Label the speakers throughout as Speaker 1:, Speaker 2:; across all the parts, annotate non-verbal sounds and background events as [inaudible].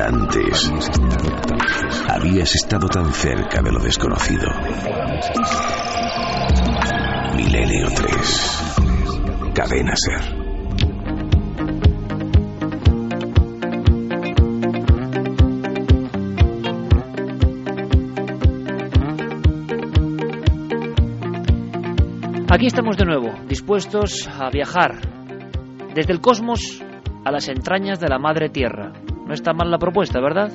Speaker 1: Antes habías estado tan cerca de lo desconocido. Milenio 3. Cadena Ser.
Speaker 2: Aquí estamos de nuevo, dispuestos a viajar desde el cosmos a las entrañas de la Madre Tierra. No está mal la propuesta, ¿verdad?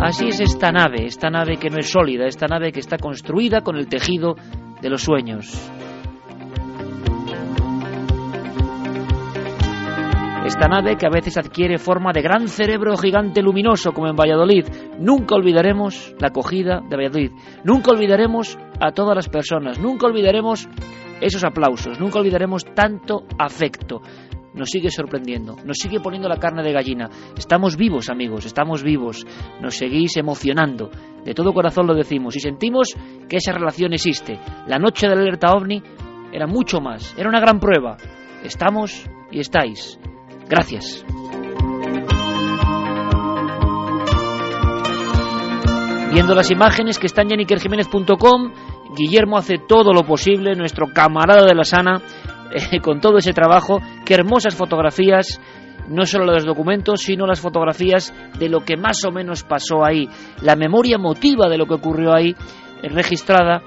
Speaker 2: Así es esta nave, esta nave que no es sólida, esta nave que está construida con el tejido de los sueños. Esta nave que a veces adquiere forma de gran cerebro gigante luminoso como en Valladolid. Nunca olvidaremos la acogida de Valladolid. Nunca olvidaremos a todas las personas. Nunca olvidaremos esos aplausos. Nunca olvidaremos tanto afecto. Nos sigue sorprendiendo, nos sigue poniendo la carne de gallina. Estamos vivos, amigos, estamos vivos. Nos seguís emocionando. De todo corazón lo decimos y sentimos que esa relación existe. La noche de la alerta ovni era mucho más, era una gran prueba. Estamos y estáis. Gracias. Viendo las imágenes que están en ikerjiménez.com, Guillermo hace todo lo posible, nuestro camarada de la sana, [laughs] con todo ese trabajo. Qué hermosas fotografías, no solo los documentos, sino las fotografías de lo que más o menos pasó ahí. La memoria emotiva de lo que ocurrió ahí, eh, registrada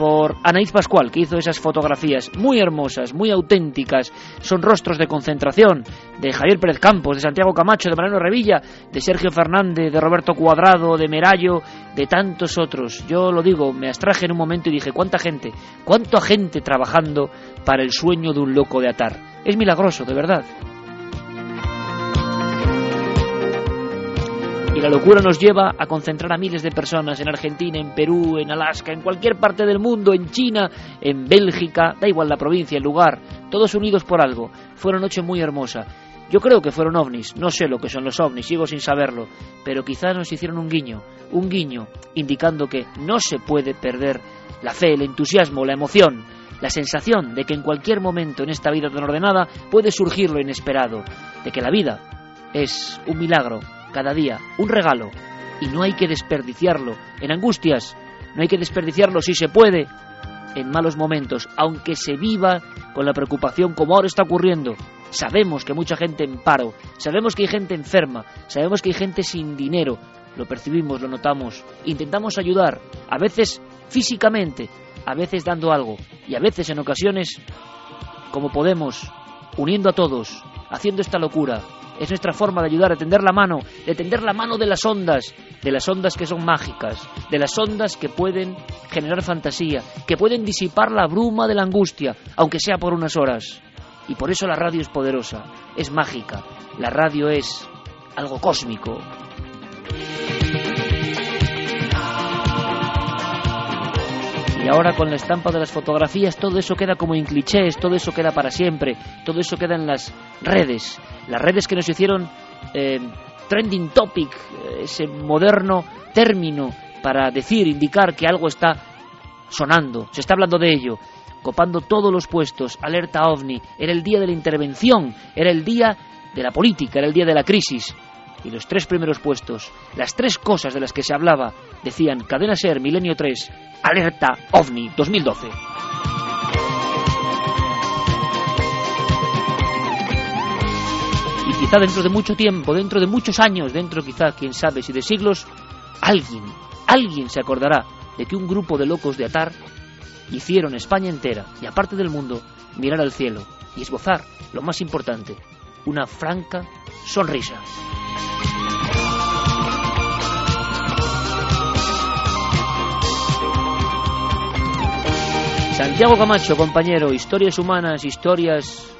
Speaker 2: por Anaíz Pascual, que hizo esas fotografías muy hermosas, muy auténticas. Son rostros de concentración de Javier Pérez Campos, de Santiago Camacho, de Mariano Revilla, de Sergio Fernández, de Roberto Cuadrado, de Merallo, de tantos otros. Yo lo digo, me abstraje en un momento y dije, ¿cuánta gente? ¿Cuánta gente trabajando para el sueño de un loco de atar? Es milagroso, de verdad. La locura nos lleva a concentrar a miles de personas en Argentina, en Perú, en Alaska, en cualquier parte del mundo, en China, en Bélgica, da igual la provincia, el lugar, todos unidos por algo. Fue una noche muy hermosa. Yo creo que fueron ovnis, no sé lo que son los ovnis, sigo sin saberlo, pero quizá nos hicieron un guiño, un guiño indicando que no se puede perder la fe, el entusiasmo, la emoción, la sensación de que en cualquier momento en esta vida tan ordenada puede surgir lo inesperado, de que la vida es un milagro, cada día, un regalo, y no hay que desperdiciarlo en angustias, no hay que desperdiciarlo si se puede en malos momentos, aunque se viva con la preocupación como ahora está ocurriendo. Sabemos que mucha gente en paro, sabemos que hay gente enferma, sabemos que hay gente sin dinero, lo percibimos, lo notamos, intentamos ayudar, a veces físicamente, a veces dando algo, y a veces en ocasiones, como podemos, uniendo a todos, haciendo esta locura, es nuestra forma de ayudar a tender la mano, de tender la mano de las ondas, de las ondas que son mágicas, de las ondas que pueden generar fantasía, que pueden disipar la bruma de la angustia, aunque sea por unas horas. Y por eso la radio es poderosa, es mágica, la radio es algo cósmico. Y ahora con la estampa de las fotografías todo eso queda como en clichés, todo eso queda para siempre, todo eso queda en las redes, las redes que nos hicieron eh, trending topic, eh, ese moderno término para decir, indicar que algo está sonando, se está hablando de ello, copando todos los puestos, alerta ovni, era el día de la intervención, era el día de la política, era el día de la crisis. Y los tres primeros puestos, las tres cosas de las que se hablaba, decían Cadena Ser, Milenio 3, Alerta OVNI 2012. Y quizá dentro de mucho tiempo, dentro de muchos años, dentro quizá, quién sabe, si de siglos, alguien, alguien se acordará de que un grupo de locos de Atar hicieron España entera y aparte del mundo mirar al cielo y esbozar lo más importante, una franca sonrisa. Santiago Camacho, compañero, historias humanas, historias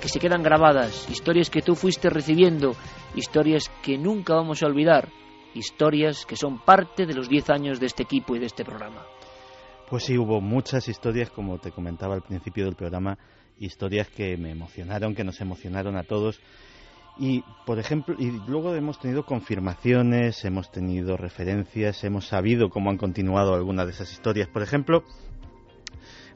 Speaker 2: que se quedan grabadas, historias que tú fuiste recibiendo, historias que nunca vamos a olvidar, historias que son parte de los 10 años de este equipo y de este programa.
Speaker 3: Pues sí, hubo muchas historias, como te comentaba al principio del programa, historias que me emocionaron, que nos emocionaron a todos. Y, por ejemplo, y luego hemos tenido confirmaciones, hemos tenido referencias, hemos sabido cómo han continuado algunas de esas historias. Por ejemplo,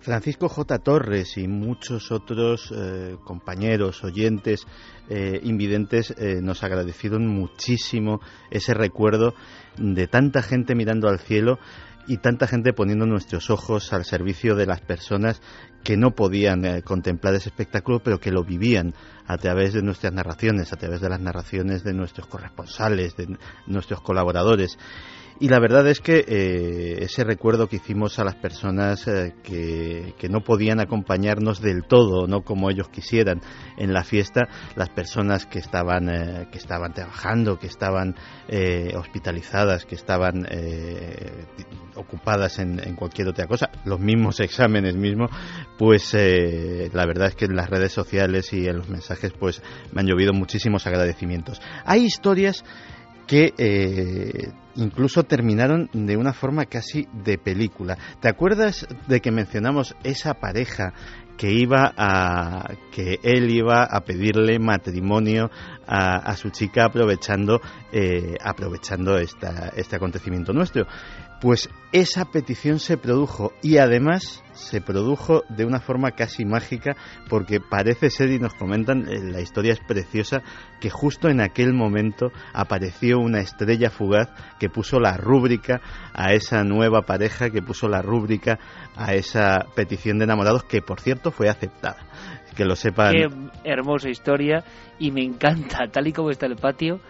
Speaker 3: Francisco J. Torres y muchos otros eh, compañeros, oyentes, eh, invidentes eh, nos agradecieron muchísimo ese recuerdo de tanta gente mirando al cielo y tanta gente poniendo nuestros ojos al servicio de las personas que no podían contemplar ese espectáculo, pero que lo vivían a través de nuestras narraciones, a través de las narraciones de nuestros corresponsales, de nuestros colaboradores. Y la verdad es que eh, ese recuerdo que hicimos a las personas eh, que, que, no podían acompañarnos del todo, no como ellos quisieran en la fiesta, las personas que estaban, eh, que estaban trabajando, que estaban hospitalizadas, que estaban ocupadas en, en, cualquier otra cosa, los mismos [laughs] exámenes mismos, pues la verdad es que en las redes sociales y en los mensajes pues me han llovido muchísimos agradecimientos. Hay historias que eh, incluso terminaron de una forma casi de película. ¿Te acuerdas de que mencionamos esa pareja que iba a que él iba a pedirle matrimonio a, su chica aprovechando eh, aprovechando esta, este acontecimiento nuestro? Pues esa petición se produjo y además se produjo de una forma casi mágica porque parece ser y nos comentan, eh, la historia es preciosa, que justo en aquel momento apareció una estrella fugaz que puso la rúbrica a esa nueva pareja, que puso la rúbrica a esa petición de enamorados que por cierto fue aceptada. Que lo sepan.
Speaker 2: Qué hermosa historia y me encanta, tal y como está el patio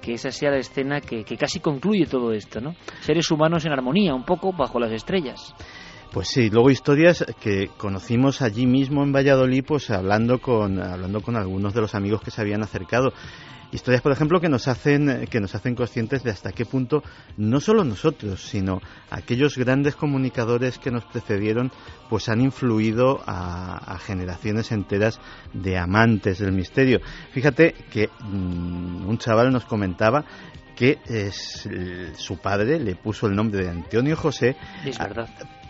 Speaker 2: que esa sea la escena que, casi concluye todo esto, ¿no? Seres humanos en armonía, un poco bajo las estrellas.
Speaker 3: Pues sí, luego historias que conocimos allí mismo en Valladolid, pues hablando con, hablando con algunos de los amigos que se habían acercado. Historias, por ejemplo, que nos hacen que nos hacen conscientes de hasta qué punto no solo nosotros, sino aquellos grandes comunicadores que nos precedieron, pues han influido a, generaciones enteras de amantes del misterio. Fíjate que mm, un chaval nos comentaba que es, su padre le puso el nombre de Antonio José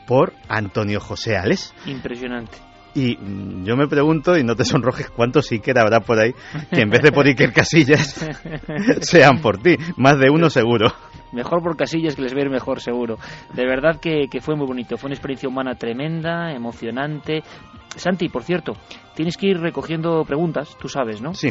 Speaker 3: por Antonio José Ales.
Speaker 2: Impresionante.
Speaker 3: Y mm, yo me pregunto, y no te sonrojes, cuántos Iker habrá por ahí que en vez de por Iker Casillas [laughs] sean por ti. Más de uno seguro.
Speaker 2: Mejor por Casillas que les ver mejor seguro. De verdad que, que fue muy bonito. Fue una experiencia humana tremenda, emocionante, Santi, por cierto, tienes que ir recogiendo preguntas, tú sabes, ¿no?
Speaker 3: Sí.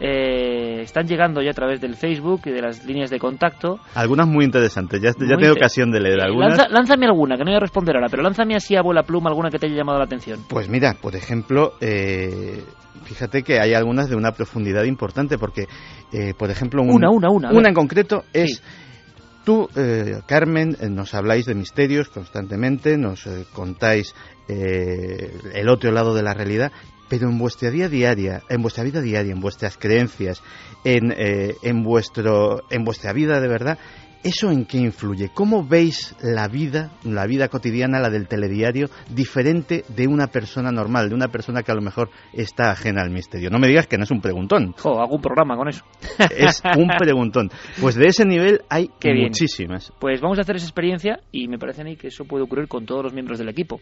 Speaker 2: Eh, están llegando ya a través del Facebook y de las líneas de contacto.
Speaker 3: Algunas muy interesantes, ya, ya tengo ocasión de leer algunas.
Speaker 2: lánzame alguna, que no voy a responder ahora, pero lánzame así a bola pluma alguna que te haya llamado la atención.
Speaker 3: Pues mira, por ejemplo, eh, fíjate que hay algunas de una profundidad importante, porque, eh, por ejemplo,
Speaker 2: una, una, una,
Speaker 3: una en concreto es... Tú, Carmen, nos habláis de misterios constantemente, nos contáis eh, el otro lado de la realidad, pero en vuestra vida diaria, en vuestra vida diaria, en vuestras creencias, en, eh, en, vuestro, en vuestra vida de verdad, ¿Eso en qué influye? ¿Cómo veis la vida, la vida cotidiana, la del telediario, diferente de una persona normal, de una persona que a lo mejor está ajena al misterio? No me digas que no es un preguntón.
Speaker 2: Jo, hago un programa con eso. [laughs]
Speaker 3: Es un preguntón. Pues de ese nivel hay [laughs] muchísimas.
Speaker 2: Pues vamos a hacer esa experiencia y me parece a mí que eso puede ocurrir con todos los miembros del equipo.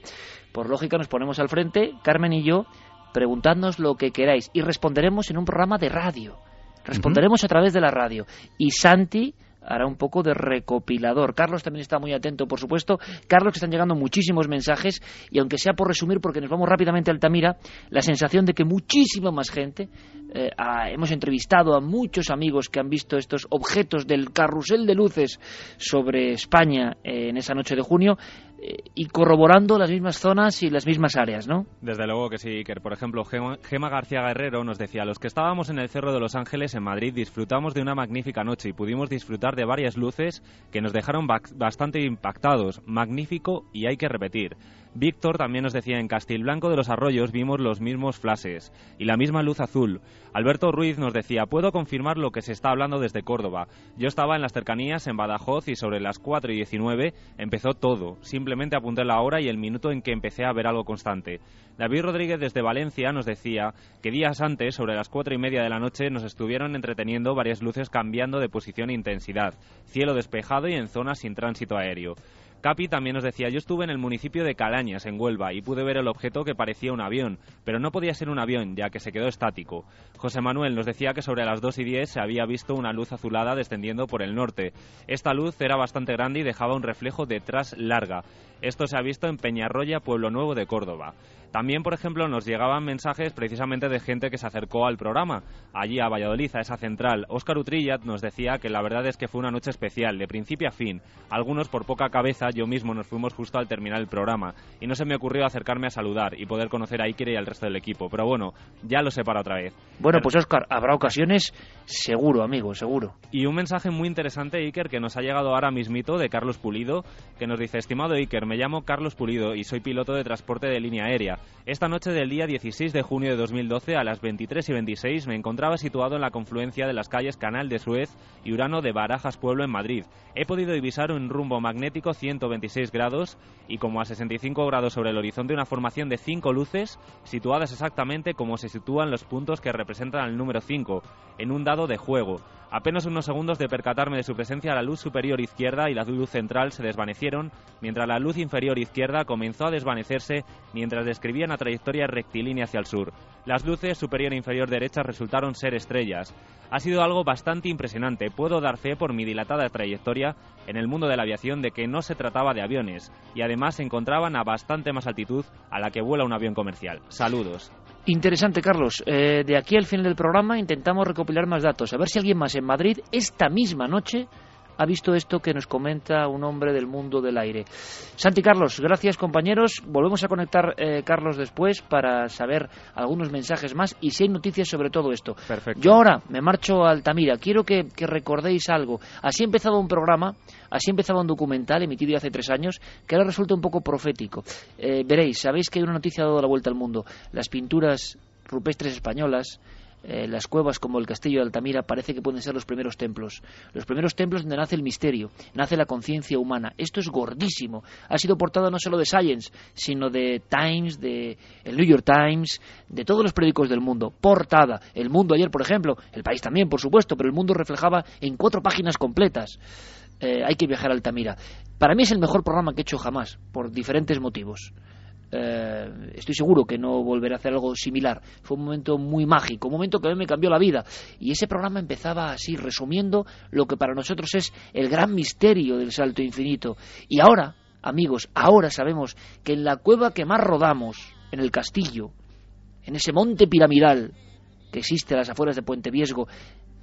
Speaker 2: Por lógica nos ponemos al frente, Carmen y yo, preguntadnos lo que queráis y responderemos en un programa de radio. Responderemos a través de la radio. Y Santi hará un poco de recopilador. Carlos también está muy atento, por supuesto. Carlos, que están llegando muchísimos mensajes y aunque sea por resumir, porque nos vamos rápidamente a Altamira, la sensación de que muchísima más gente, eh, hemos entrevistado a muchos amigos que han visto estos objetos del carrusel de luces sobre España eh, en esa noche de junio, y corroborando las mismas zonas y las mismas áreas, ¿no?
Speaker 4: Desde luego que sí, Iker. Por ejemplo, Gema, García Guerrero nos decía, los que estábamos en el Cerro de los Ángeles en Madrid disfrutamos de una magnífica noche y pudimos disfrutar de varias luces que nos dejaron bastante impactados. Magnífico y hay que repetir. Víctor también nos decía, en Castilblanco de los Arroyos vimos los mismos flashes y la misma luz azul. Alberto Ruiz nos decía, puedo confirmar lo que se está hablando desde Córdoba. Yo estaba en las cercanías, en Badajoz, y sobre las 4 y 19 empezó todo. Simplemente apunté la hora y el minuto en que empecé a ver algo constante. David Rodríguez desde Valencia nos decía que días antes, sobre las 4 y media de la noche, nos estuvieron entreteniendo varias luces cambiando de posición e intensidad, cielo despejado y en zonas sin tránsito aéreo. Capi también nos decía, yo estuve en el municipio de Calañas, en Huelva, y pude ver el objeto que parecía un avión, pero no podía ser un avión, ya que se quedó estático. José Manuel nos decía que sobre las 2 y 10 se había visto una luz azulada descendiendo por el norte. Esta luz era bastante grande y dejaba un reflejo detrás larga. Esto se ha visto en Peñarroya, Pueblo Nuevo de Córdoba. También, por ejemplo, nos llegaban mensajes precisamente de gente que se acercó al programa, allí a Valladolid, a esa central. Óscar Utrillat nos decía que la verdad es que fue una noche especial, de principio a fin. Algunos por poca cabeza, yo mismo nos fuimos justo al terminar el programa, y no se me ocurrió acercarme a saludar y poder conocer a Iker y al resto del equipo. Pero bueno, ya lo sé para otra vez.
Speaker 2: Bueno, pues Óscar, habrá ocasiones seguro, amigo, seguro.
Speaker 4: Y un mensaje muy interesante, Iker, que nos ha llegado ahora mismito de Carlos Pulido, que nos dice, estimado Iker, me llamo Carlos Pulido y soy piloto de transporte de línea aérea. Esta noche del día 16 de junio de 2012 a las 23 y 26 me encontraba situado en la confluencia de las calles Canal de Suez y Urano de Barajas Pueblo en Madrid. He podido divisar un rumbo magnético 126 grados y como a 65 grados sobre el horizonte una formación de cinco luces situadas exactamente como se sitúan los puntos que representan el número 5 en un dado de juego. Apenas unos segundos de percatarme de su presencia, la luz superior izquierda y la luz central se desvanecieron, mientras la luz inferior izquierda comenzó a desvanecerse mientras describía una trayectoria rectilínea hacia el sur. Las luces superior e inferior derecha resultaron ser estrellas. Ha sido algo bastante impresionante. Puedo dar fe por mi dilatada trayectoria en el mundo de la aviación de que no se trataba de aviones y además se encontraban a bastante más altitud a la que vuela un avión comercial. Saludos.
Speaker 2: Interesante, Carlos. Eh, de aquí al final del programa intentamos recopilar más datos, a ver si alguien más en Madrid esta misma noche ha visto esto que nos comenta un hombre del mundo del aire. Santi Carlos, gracias compañeros. Volvemos a conectar, eh, Carlos, después para saber algunos mensajes más y si hay noticias sobre todo esto.
Speaker 4: Perfecto.
Speaker 2: Yo ahora me marcho a Altamira. Quiero que, que recordéis algo. Así ha empezado un programa, así empezaba un documental emitido hace tres años que ahora resulta un poco profético. Eh, veréis, sabéis que hay una noticia dado la vuelta al mundo. Las pinturas rupestres españolas eh, las cuevas como el castillo de Altamira parece que pueden ser los primeros templos. Los primeros templos donde nace el misterio, nace la conciencia humana. Esto es gordísimo. Ha sido portada no solo de Science, sino de Times, de el New York Times, de todos los periódicos del mundo. Portada. El Mundo ayer, por ejemplo, el país también, por supuesto, pero el Mundo reflejaba en cuatro páginas completas. Eh, hay que viajar a Altamira. Para mí es el mejor programa que he hecho jamás, por diferentes motivos. Eh, estoy seguro que no volveré a hacer algo similar. Fue un momento muy mágico, un momento que a mí me cambió la vida. Y ese programa empezaba así, resumiendo lo que para nosotros es el gran misterio del salto infinito. Y ahora, amigos, ahora sabemos que en la cueva que más rodamos, en el castillo, en ese monte piramidal que existe a las afueras de Puente Viesgo,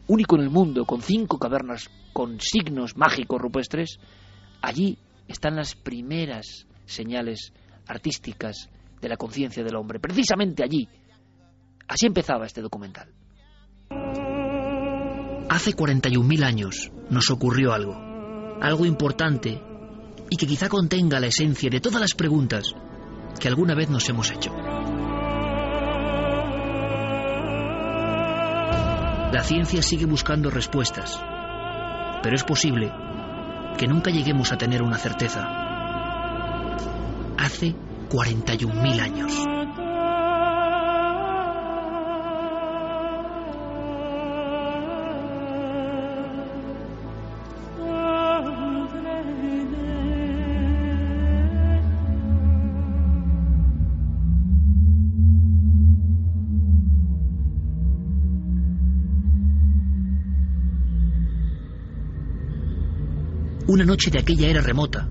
Speaker 2: único en el mundo, con cinco cavernas con signos mágicos rupestres, allí están las primeras señales artísticas de la conciencia del hombre. Precisamente allí. Así empezaba este documental.
Speaker 5: Hace 41.000 años nos ocurrió algo, algo importante y que quizá contenga la esencia de todas las preguntas que alguna vez nos hemos hecho. La ciencia sigue buscando respuestas, pero es posible que nunca lleguemos a tener una certeza. Hace 41.000 años. Una noche de aquella era remota,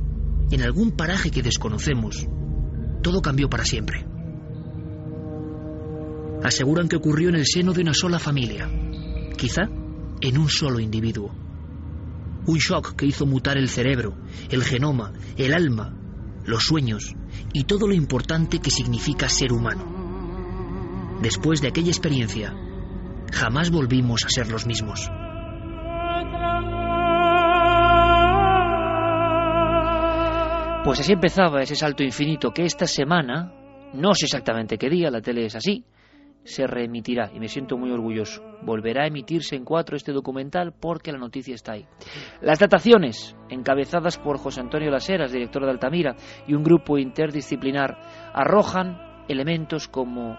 Speaker 5: en algún paraje que desconocemos, todo cambió para siempre. Aseguran que ocurrió en el seno de una sola familia, quizá en un solo individuo. Un shock que hizo mutar el cerebro, el genoma, el alma, los sueños y todo lo importante que significa ser humano. Después de aquella experiencia, jamás volvimos a ser los mismos.
Speaker 2: Pues así empezaba ese salto infinito que esta semana, no sé exactamente qué día, la tele es así, se reemitirá y me siento muy orgulloso. Volverá a emitirse en cuatro este documental porque la noticia está ahí. Las dataciones, encabezadas por José Antonio Laseras, director de Altamira, y un grupo interdisciplinar, arrojan elementos como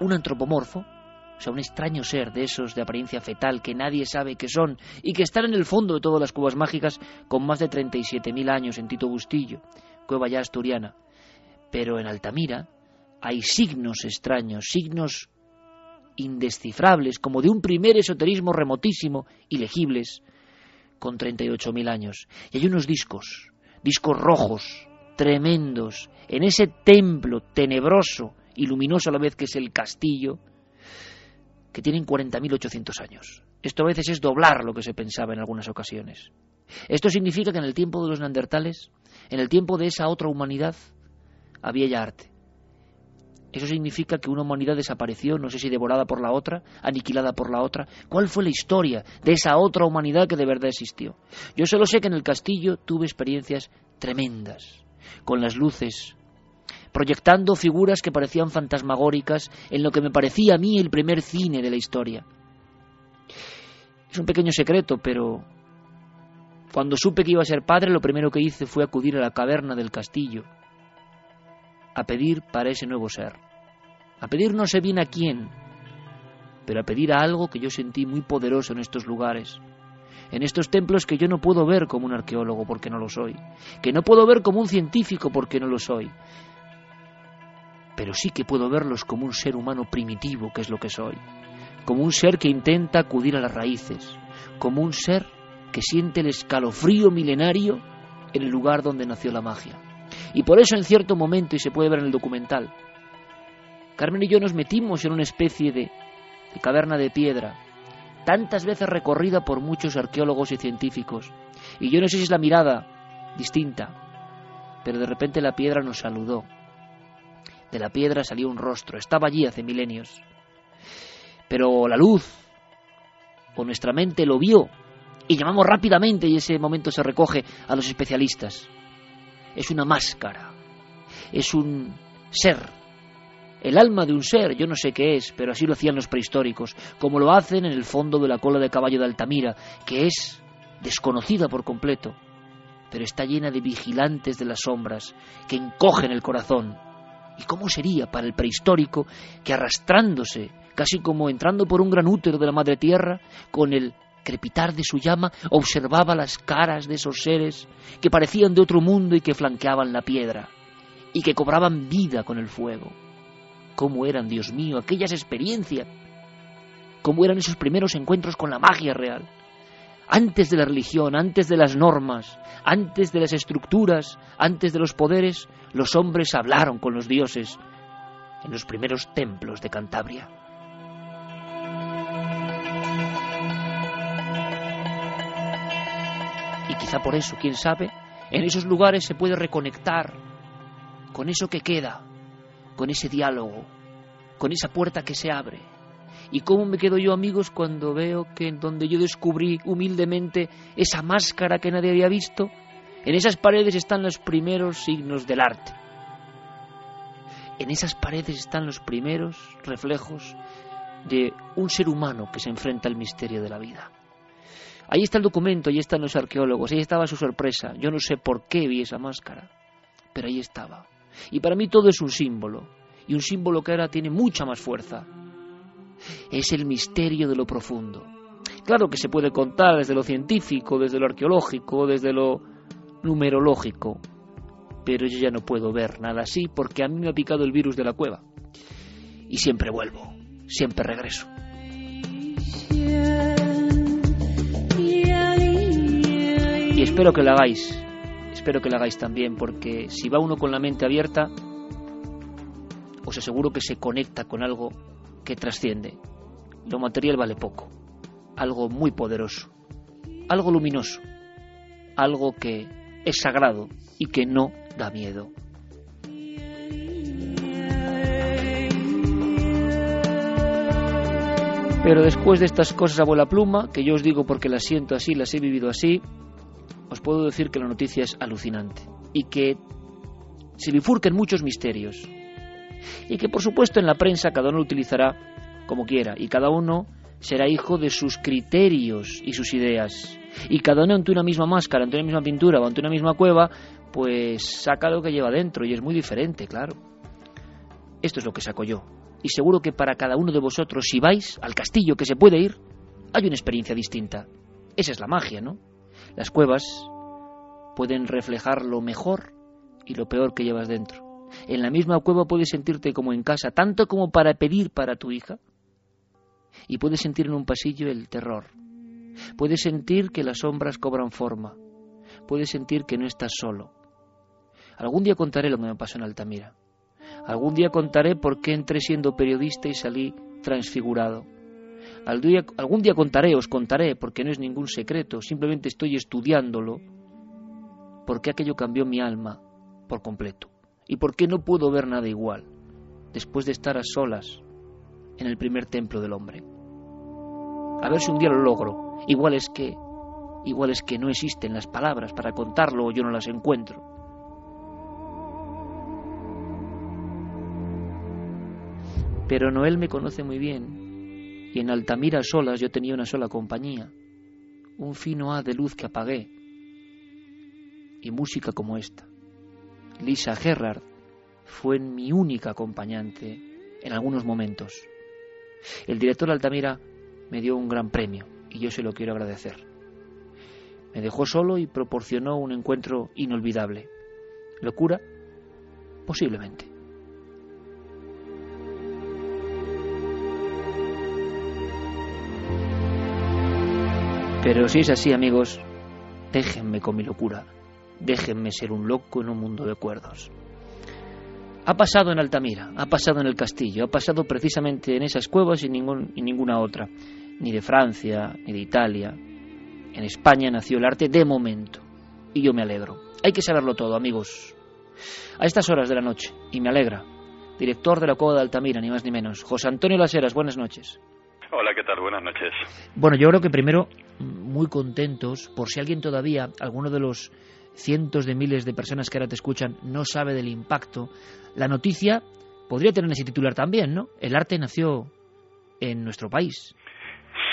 Speaker 2: un antropomorfo, sea, un extraño ser de esos de apariencia fetal que nadie sabe qué son y que están en el fondo de todas las cuevas mágicas con más de 37.000 años en Tito Bustillo, cueva ya asturiana. Pero en Altamira hay signos extraños, signos indescifrables, como de un primer esoterismo remotísimo, ilegibles, con 38.000 años. Y hay unos discos, discos rojos, tremendos, en ese templo tenebroso y luminoso a la vez que es el castillo, que tienen 40.800 años. Esto a veces es doblar lo que se pensaba en algunas ocasiones. Esto significa que en el tiempo de los neandertales, en el tiempo de esa otra humanidad, había ya arte. Eso significa que una humanidad desapareció, no sé si devorada por la otra, aniquilada por la otra. ¿Cuál fue la historia de esa otra humanidad que de verdad existió? Yo solo sé que en el castillo tuve experiencias tremendas, con las luces, proyectando figuras que parecían fantasmagóricas en lo que me parecía a mí el primer cine de la historia. Es un pequeño secreto, pero cuando supe que iba a ser padre, lo primero que hice fue acudir a la caverna del castillo a pedir para ese nuevo ser. A pedir no sé bien a quién, pero a pedir a algo que yo sentí muy poderoso en estos lugares, en estos templos que yo no puedo ver como un arqueólogo porque no lo soy, que no puedo ver como un científico porque no lo soy, pero sí que puedo verlos como un ser humano primitivo, que es lo que soy, como un ser que intenta acudir a las raíces, como un ser que siente el escalofrío milenario en el lugar donde nació la magia. Y por eso en cierto momento, y se puede ver en el documental, Carmen y yo nos metimos en una especie de, caverna de piedra, tantas veces recorrida por muchos arqueólogos y científicos. Y yo no sé si es la mirada distinta, pero de repente la piedra nos saludó. De la piedra salió un rostro, estaba allí hace milenios. Pero la luz, o nuestra mente lo vio, y llamamos rápidamente, y ese momento se recoge a los especialistas. Es una máscara, es un ser, el alma de un ser, yo no sé qué es, pero así lo hacían los prehistóricos, como lo hacen en el fondo de la cola de caballo de Altamira, que es desconocida por completo, pero está llena de vigilantes de las sombras que encogen el corazón. ¿Y cómo sería para el prehistórico que arrastrándose, casi como entrando por un gran útero de la madre tierra, con el crepitar de su llama, observaba las caras de esos seres que parecían de otro mundo y que flanqueaban la piedra, y que cobraban vida con el fuego. ¿Cómo eran, Dios mío, aquellas experiencias? ¿Cómo eran esos primeros encuentros con la magia real? Antes de la religión, antes de las normas, antes de las estructuras, antes de los poderes, los hombres hablaron con los dioses en los primeros templos de Cantabria. Y quizá por eso, quién sabe, en esos lugares se puede reconectar con eso que queda, con ese diálogo, con esa puerta que se abre. ¿Y cómo me quedo yo, amigos, cuando veo que en donde yo descubrí humildemente esa máscara que nadie había visto, en esas paredes están los primeros signos del arte? En esas paredes están los primeros reflejos de un ser humano que se enfrenta al misterio de la vida. Ahí está el documento, ahí están los arqueólogos, ahí estaba su sorpresa. Yo no sé por qué vi esa máscara, pero ahí estaba. Y para mí todo es un símbolo, y un símbolo que ahora tiene mucha más fuerza. Es el misterio de lo profundo. Claro que se puede contar desde lo científico, desde lo arqueológico, desde lo numerológico, pero yo ya no puedo ver nada así porque a mí me ha picado el virus de la cueva. Y siempre vuelvo, siempre regreso. Y espero que lo hagáis, espero que lo hagáis también, porque si va uno con la mente abierta, os aseguro que se conecta con algo que trasciende. Lo material vale poco, algo muy poderoso, algo luminoso, algo que es sagrado y que no da miedo. Pero después de estas cosas a bola pluma, que yo os digo porque las siento así, las he vivido así, os puedo decir que la noticia es alucinante y que se bifurquen muchos misterios y que por supuesto en la prensa cada uno lo utilizará como quiera y cada uno será hijo de sus criterios y sus ideas y cada uno ante una misma máscara, ante una misma pintura o ante una misma cueva pues saca lo que lleva dentro y es muy diferente, claro. Esto es lo que saco yo y seguro que para cada uno de vosotros, si vais al castillo que se puede ir, hay una experiencia distinta. Esa es la magia, ¿no? Las cuevas pueden reflejar lo mejor y lo peor que llevas dentro. En la misma cueva puedes sentirte como en casa, tanto como para pedir para tu hija. Y puedes sentir en un pasillo el terror. Puedes sentir que las sombras cobran forma. Puedes sentir que no estás solo. Algún día contaré lo que me pasó en Altamira. Algún día contaré por qué entré siendo periodista y salí transfigurado. algún día contaré, os contaré, porque no es ningún secreto, simplemente estoy estudiándolo, por qué aquello cambió mi alma por completo y por qué no puedo ver nada igual después de estar a solas en el primer templo del hombre. A ver si un día lo logro. Igual es que igual es que no existen las palabras para contarlo o yo no las encuentro. Pero Noel me conoce muy bien y en Altamira solas yo tenía una sola compañía, un fino haz de luz que apagué y música como esta. Lisa Gerrard fue mi única acompañante en algunos momentos. El director Altamira me dio un gran premio y yo se lo quiero agradecer. Me dejó solo y proporcionó un encuentro inolvidable. ¿Locura? Posiblemente. Pero si es así, amigos, déjenme con mi locura. Déjenme ser un loco en un mundo de cuerdos. Ha pasado en Altamira, ha pasado en el castillo, ha pasado precisamente en esas cuevas y, ningún, ninguna otra, ni de Francia, ni de Italia. En España nació el arte de momento, y yo me alegro. Hay que saberlo todo, amigos. A estas horas de la noche, y me alegra, director de la Cueva de Altamira, ni más ni menos, José Antonio Laseras, buenas noches.
Speaker 6: Hola, ¿qué tal? Buenas noches.
Speaker 2: Bueno, yo creo que primero, muy contentos, por si alguien todavía, alguno de los cientos de miles de personas que ahora te escuchan no sabe del impacto, la noticia podría tener ese titular también, ¿no? El arte nació en nuestro país.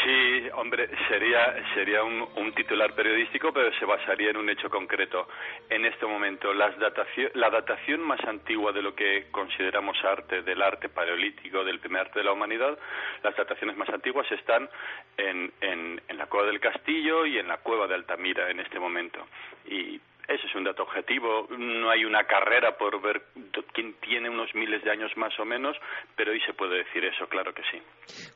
Speaker 6: Sí, hombre, sería, sería un, titular periodístico, pero se basaría en un hecho concreto. En este momento, las datación, la datación más antigua de lo que consideramos arte, del arte paleolítico, del primer arte de la humanidad, las dataciones más antiguas están en, en, en la cueva del castillo y en la cueva de Altamira en este momento. Y ese es un dato objetivo. No hay una carrera por ver quién tiene unos miles de años más o menos, pero hoy se puede decir eso, claro que sí.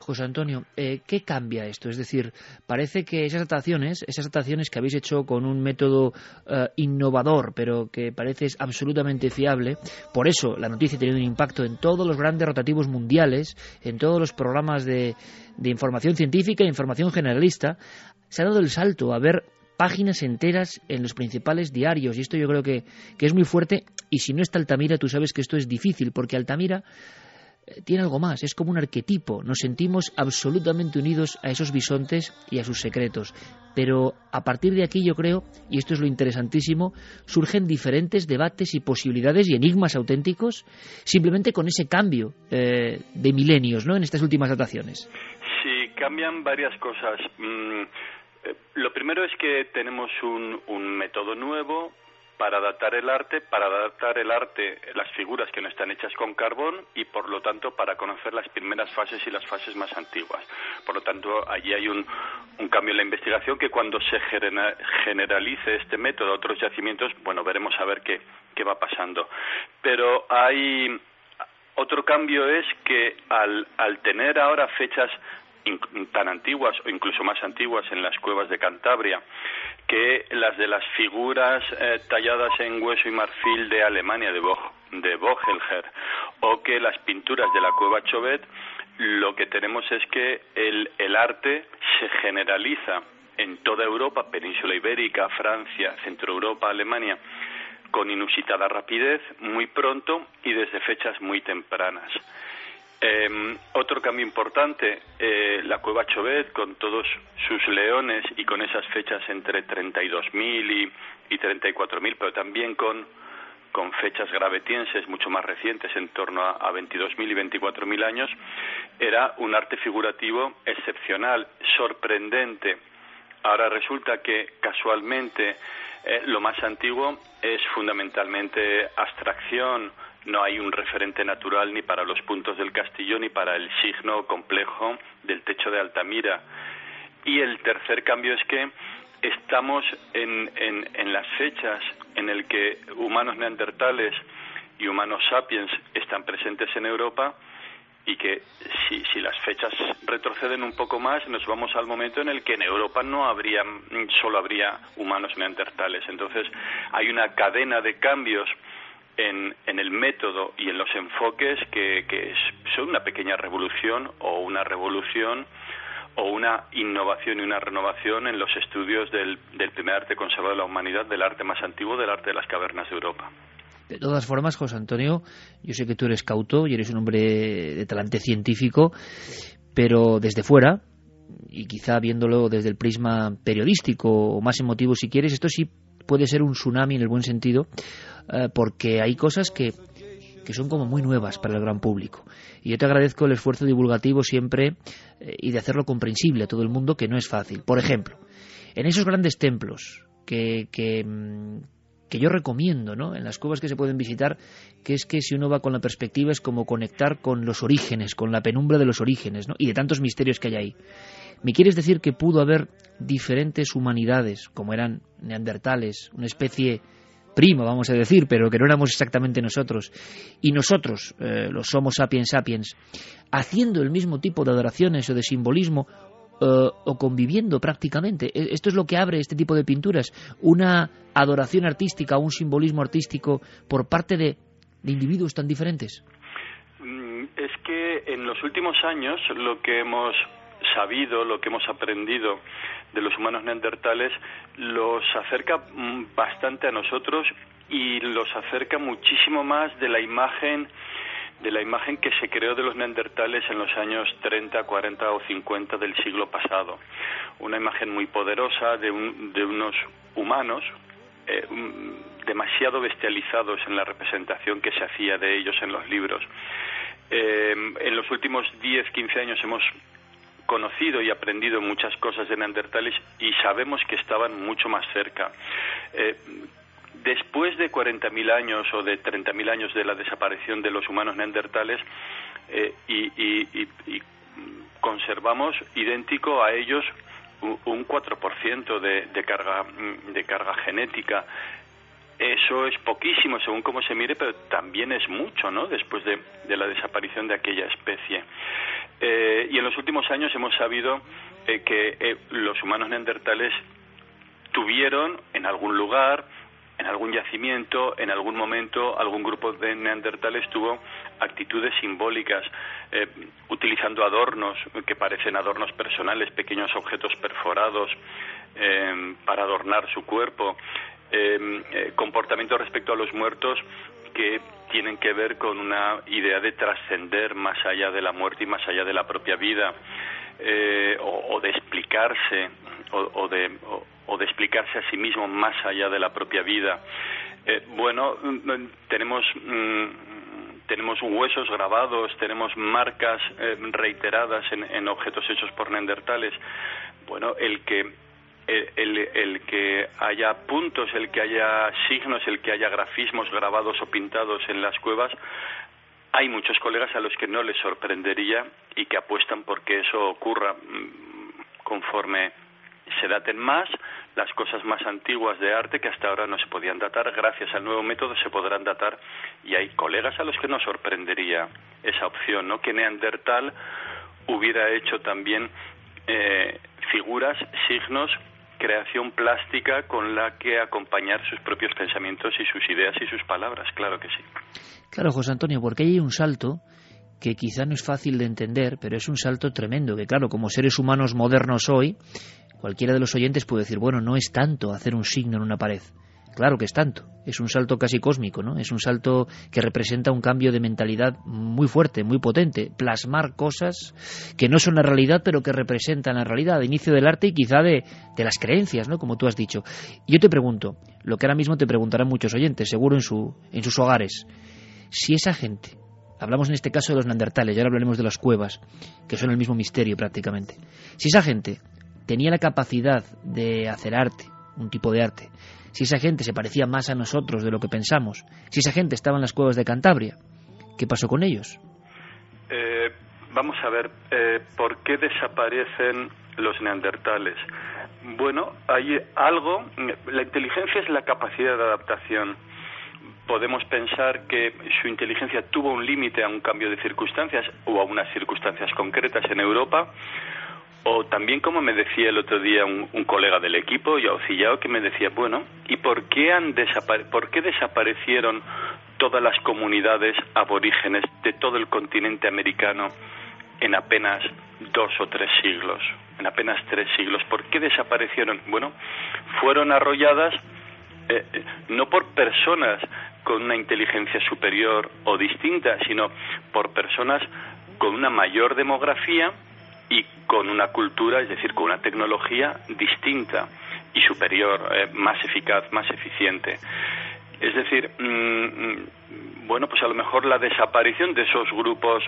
Speaker 2: José Antonio, eh, ¿qué cambia esto? Es decir, parece que esas dataciones, esas dataciones que habéis hecho con un método eh, innovador, pero que parece absolutamente fiable, por eso la noticia ha tenido un impacto en todos los grandes rotativos mundiales, en todos los programas de, de información científica e información generalista, se ha dado el salto a ver páginas enteras en los principales diarios y esto yo creo que, que, es muy fuerte y si no está Altamira tú sabes que esto es difícil porque Altamira eh, tiene algo más, es como un arquetipo, nos sentimos absolutamente unidos a esos bisontes y a sus secretos, pero a partir de aquí yo creo, y esto es lo interesantísimo, surgen diferentes debates y posibilidades y enigmas auténticos simplemente con ese cambio eh, de milenios ¿no? en estas últimas dataciones.
Speaker 6: Sí, cambian varias cosas. Mm, lo primero es que tenemos un, método nuevo para datar el arte, para datar el arte, las figuras que no están hechas con carbón y por lo tanto para conocer las primeras fases y las fases más antiguas. Por lo tanto, allí hay un, cambio en la investigación que cuando se generalice este método a otros yacimientos, bueno, veremos a ver qué, qué va pasando. Pero hay otro cambio es que al, al tener ahora fechas tan antiguas o incluso más antiguas en las cuevas de Cantabria que las de las figuras eh, talladas en hueso y marfil de Alemania, de, Bo de o que las pinturas de la cueva Chauvet, lo que tenemos es que el, el arte se generaliza en toda Europa, península ibérica, Francia, Centro Europa, Alemania, con inusitada rapidez, muy pronto y desde fechas muy tempranas. Eh, otro cambio importante, eh, la cueva Chauvet con todos sus leones y con esas fechas entre 32.000 y, y 34.000, pero también con, con fechas gravetienses mucho más recientes, en torno a, a 22.000 y 24.000 años, era un arte figurativo excepcional, sorprendente. Ahora resulta que casualmente eh, lo más antiguo es fundamentalmente abstracción, no hay un referente natural ni para los puntos del castillo ni para el signo complejo del techo de Altamira. Y el tercer cambio es que estamos en, en, las fechas en el que humanos neandertales y humanos sapiens están presentes en Europa y que si, si las fechas retroceden un poco más nos vamos al momento en el que en Europa no habría solo habría humanos neandertales entonces hay una cadena de cambios en, en el método y en los enfoques que, son una pequeña revolución o una revolución o una innovación y una renovación en los estudios del, del primer arte conservado de la humanidad, del arte más antiguo, del arte de las cavernas de Europa.
Speaker 2: De todas formas, José Antonio, yo sé que tú eres cauto y eres un hombre de talante científico, pero desde fuera, y quizá viéndolo desde el prisma periodístico o más emotivo si quieres, esto sí puede ser un tsunami en el buen sentido, eh, porque hay cosas que, que son como muy nuevas para el gran público. Y yo te agradezco el esfuerzo divulgativo siempre eh, y de hacerlo comprensible a todo el mundo, que no es fácil. Por ejemplo, en esos grandes templos que, que, mm, que yo recomiendo, ¿no? En las cuevas que se pueden visitar, que es que si uno va con la perspectiva es como conectar con los orígenes, con la penumbra de los orígenes, ¿no? Y de tantos misterios que hay ahí. ¿Me quieres decir que pudo haber diferentes humanidades, como eran neandertales, una especie prima, vamos a decir, pero que no éramos exactamente nosotros, y nosotros, eh, los Homo sapiens sapiens, haciendo el mismo tipo de adoraciones o de simbolismo, eh, o conviviendo prácticamente. E, esto es lo que abre este tipo de pinturas, una adoración artística, un simbolismo artístico por parte de, individuos tan diferentes.
Speaker 6: Mm, es que en los últimos años lo que hemos sabido, lo que hemos aprendido de los humanos neandertales, los acerca mm, bastante a nosotros y los acerca muchísimo más de la imagen de la imagen que se creó de los neandertales en los años 30, 40 o 50 del siglo pasado. Una imagen muy poderosa de, de unos humanos eh, demasiado bestializados en la representación que se hacía de ellos en los libros. Eh, en los últimos 10, 15 años hemos conocido y aprendido muchas cosas de neandertales y sabemos que estaban mucho más cerca. Eh, después de 40.000 años o de 30.000 años de la desaparición de los humanos neandertales eh, y, conservamos idéntico a ellos un 4% de, de, carga, de carga genética. Eso es poquísimo según cómo se mire, pero también es mucho, ¿no? Después de, la desaparición de aquella especie. Eh, y en los últimos años hemos sabido eh, que los humanos neandertales tuvieron en algún lugar en algún yacimiento, en algún momento, algún grupo de neandertales tuvo actitudes simbólicas, eh, utilizando adornos que parecen adornos personales, pequeños objetos perforados eh, para adornar su cuerpo, eh, comportamientos respecto a los muertos que tienen que ver con una idea de trascender más allá de la muerte y más allá de la propia vida, o, de explicarse, o, de, o de explicarse a sí mismo más allá de la propia vida. Eh, bueno, mm, tenemos mm, tenemos huesos grabados, tenemos marcas eh, reiteradas en, objetos hechos por neandertales. Bueno, el que el, el, que haya puntos, el que haya signos, el que haya grafismos grabados o pintados en las cuevas, hay muchos colegas a los que no les sorprendería y que apuestan porque eso ocurra mm, conforme se daten más las cosas más antiguas de arte que hasta ahora no se podían datar. Gracias al nuevo método se podrán datar y hay colegas a los que nos sorprendería esa opción, ¿no? Que Neandertal hubiera hecho también eh, figuras, signos, creación plástica con la que acompañar sus propios pensamientos y sus ideas y sus palabras, claro que sí.
Speaker 2: Claro, José Antonio, porque hay un salto que quizá no es fácil de entender, pero es un salto tremendo, que claro, como seres humanos modernos hoy, Cualquiera de los oyentes puede decir, bueno, no es tanto hacer un signo en una pared. Claro que es tanto, es un salto casi cósmico, ¿no? Es un salto que representa un cambio de mentalidad muy fuerte, muy potente, plasmar cosas que no son la realidad, pero que representan la realidad, de inicio del arte y quizá de, de las creencias, ¿no? Como tú has dicho. Yo te pregunto, lo que ahora mismo te preguntarán muchos oyentes, seguro en, su, en sus hogares, si esa gente, hablamos en este caso de los neandertales, y ahora hablaremos de las cuevas, que son el mismo misterio prácticamente, si esa gente tenía la capacidad de hacer arte, un tipo de arte, si esa gente se parecía más a nosotros de lo que pensamos, si esa gente estaba en las cuevas de Cantabria, ¿qué pasó con ellos?
Speaker 6: Eh, vamos a ver, eh, ¿por qué desaparecen los neandertales? Bueno, hay algo, la inteligencia es la capacidad de adaptación. Podemos pensar que su inteligencia tuvo un límite a un cambio de circunstancias o a unas circunstancias concretas en Europa, o también, como me decía el otro día un, colega del equipo, Yao que me decía, bueno, ¿y por qué, han por qué desaparecieron todas las comunidades aborígenes de todo el continente americano en apenas dos o tres siglos? En apenas tres siglos. ¿Por qué desaparecieron? Bueno, fueron arrolladas eh, eh, no por personas con una inteligencia superior o distinta, sino por personas con una mayor demografía, y con una cultura, es decir, con una tecnología distinta y superior, eh, más eficaz, más eficiente. Es decir, mm, mm, bueno, pues a lo mejor la desaparición de esos grupos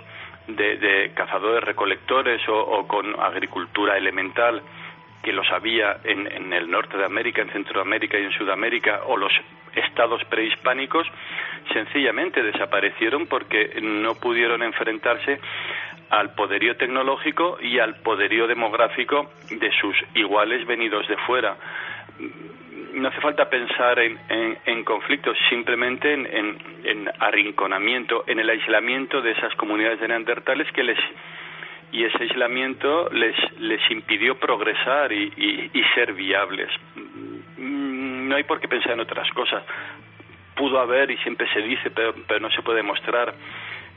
Speaker 6: de, cazadores recolectores o, con agricultura elemental que los había en, el norte de América, en Centroamérica y en Sudamérica, o los estados prehispánicos, sencillamente desaparecieron porque no pudieron enfrentarse al poderío tecnológico y al poderío demográfico de sus iguales venidos de fuera. No hace falta pensar en, en, conflictos, simplemente en, arrinconamiento, en el aislamiento de esas comunidades de neandertales que les y ese aislamiento les, les impidió progresar y, y, ser viables. No hay por qué pensar en otras cosas. Pudo haber, y siempre se dice, pero, pero no se puede demostrar,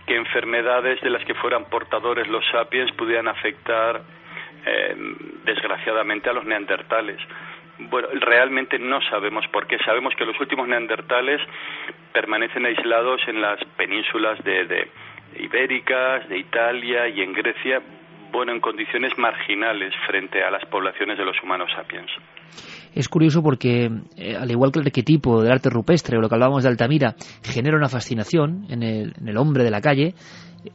Speaker 6: que enfermedades de las que fueran portadores los sapiens pudieran afectar eh, desgraciadamente a los neandertales. Bueno, realmente no sabemos por qué. Sabemos que los últimos neandertales permanecen aislados en las penínsulas de, de ibéricas, de Italia y en Grecia, bueno, en condiciones marginales frente a las poblaciones de los humanos sapiens.
Speaker 2: Es curioso porque, eh, al igual que el arquetipo del arte rupestre o lo que hablábamos de Altamira, genera una fascinación en el, hombre de la calle,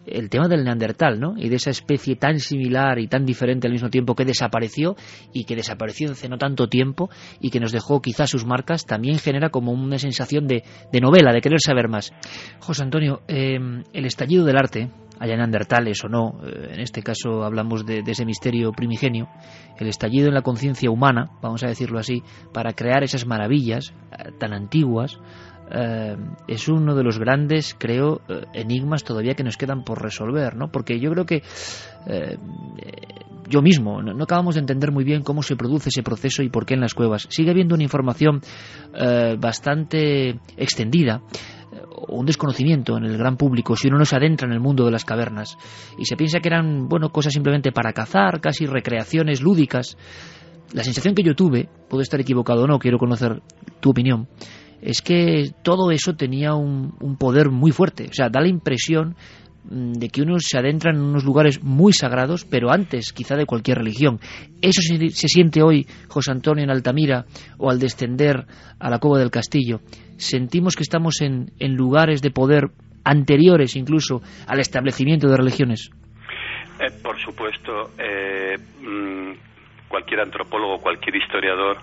Speaker 2: el tema del neandertal, ¿no? Y de esa especie tan similar y tan diferente al mismo tiempo que desapareció y que desapareció hace no tanto tiempo y que nos dejó quizás sus marcas, también genera como una sensación de, de novela, de querer saber más. José Antonio, eh, el estallido del arte, haya neandertales o no, eh, en este caso hablamos de, ese misterio primigenio, el estallido en la conciencia humana, vamos a decirlo así, para crear esas maravillas eh, tan antiguas, eh, es uno de los grandes, creo, enigmas todavía que nos quedan por resolver, ¿no? Porque yo creo que yo mismo no, acabamos de entender muy bien cómo se produce ese proceso y por qué en las cuevas. Sigue habiendo una información bastante extendida un desconocimiento en el gran público si uno no se adentra en el mundo de las cavernas y se piensa que eran bueno cosas simplemente para cazar, casi recreaciones lúdicas. La sensación que yo tuve, puedo estar equivocado o no, quiero conocer tu opinión, es que todo eso tenía un, un poder muy fuerte. O sea, da la impresión de que uno se adentra en unos lugares muy sagrados, pero antes quizá de cualquier religión. Eso se, siente hoy José Antonio en Altamira o al descender a la Cova del Castillo. Sentimos que estamos en, en lugares de poder anteriores incluso al establecimiento de religiones.
Speaker 6: Eh, por supuesto, eh, mm, cualquier antropólogo, cualquier historiador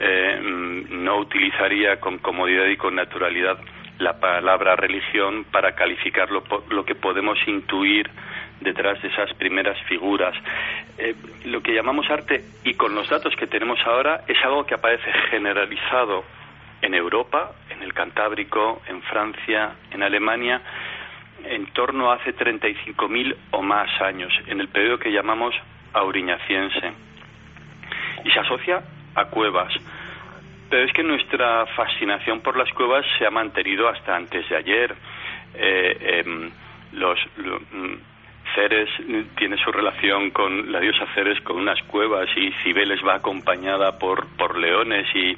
Speaker 6: eh, mm, no utilizaría con comodidad y con naturalidad la palabra religión para calificar lo, lo que podemos intuir detrás de esas primeras figuras. Eh, lo que llamamos arte, y con los datos que tenemos ahora, es algo que aparece generalizado en Europa, en el Cantábrico, en Francia, en Alemania, en torno a hace 35.000 o más años, en el periodo que llamamos auriñaciense. Y se asocia a cuevas, pero es que nuestra fascinación por las cuevas se ha mantenido hasta antes de ayer. Eh, em, los, mm, Ceres tiene su relación con la diosa Ceres con unas cuevas y Cibeles va acompañada por, por leones y,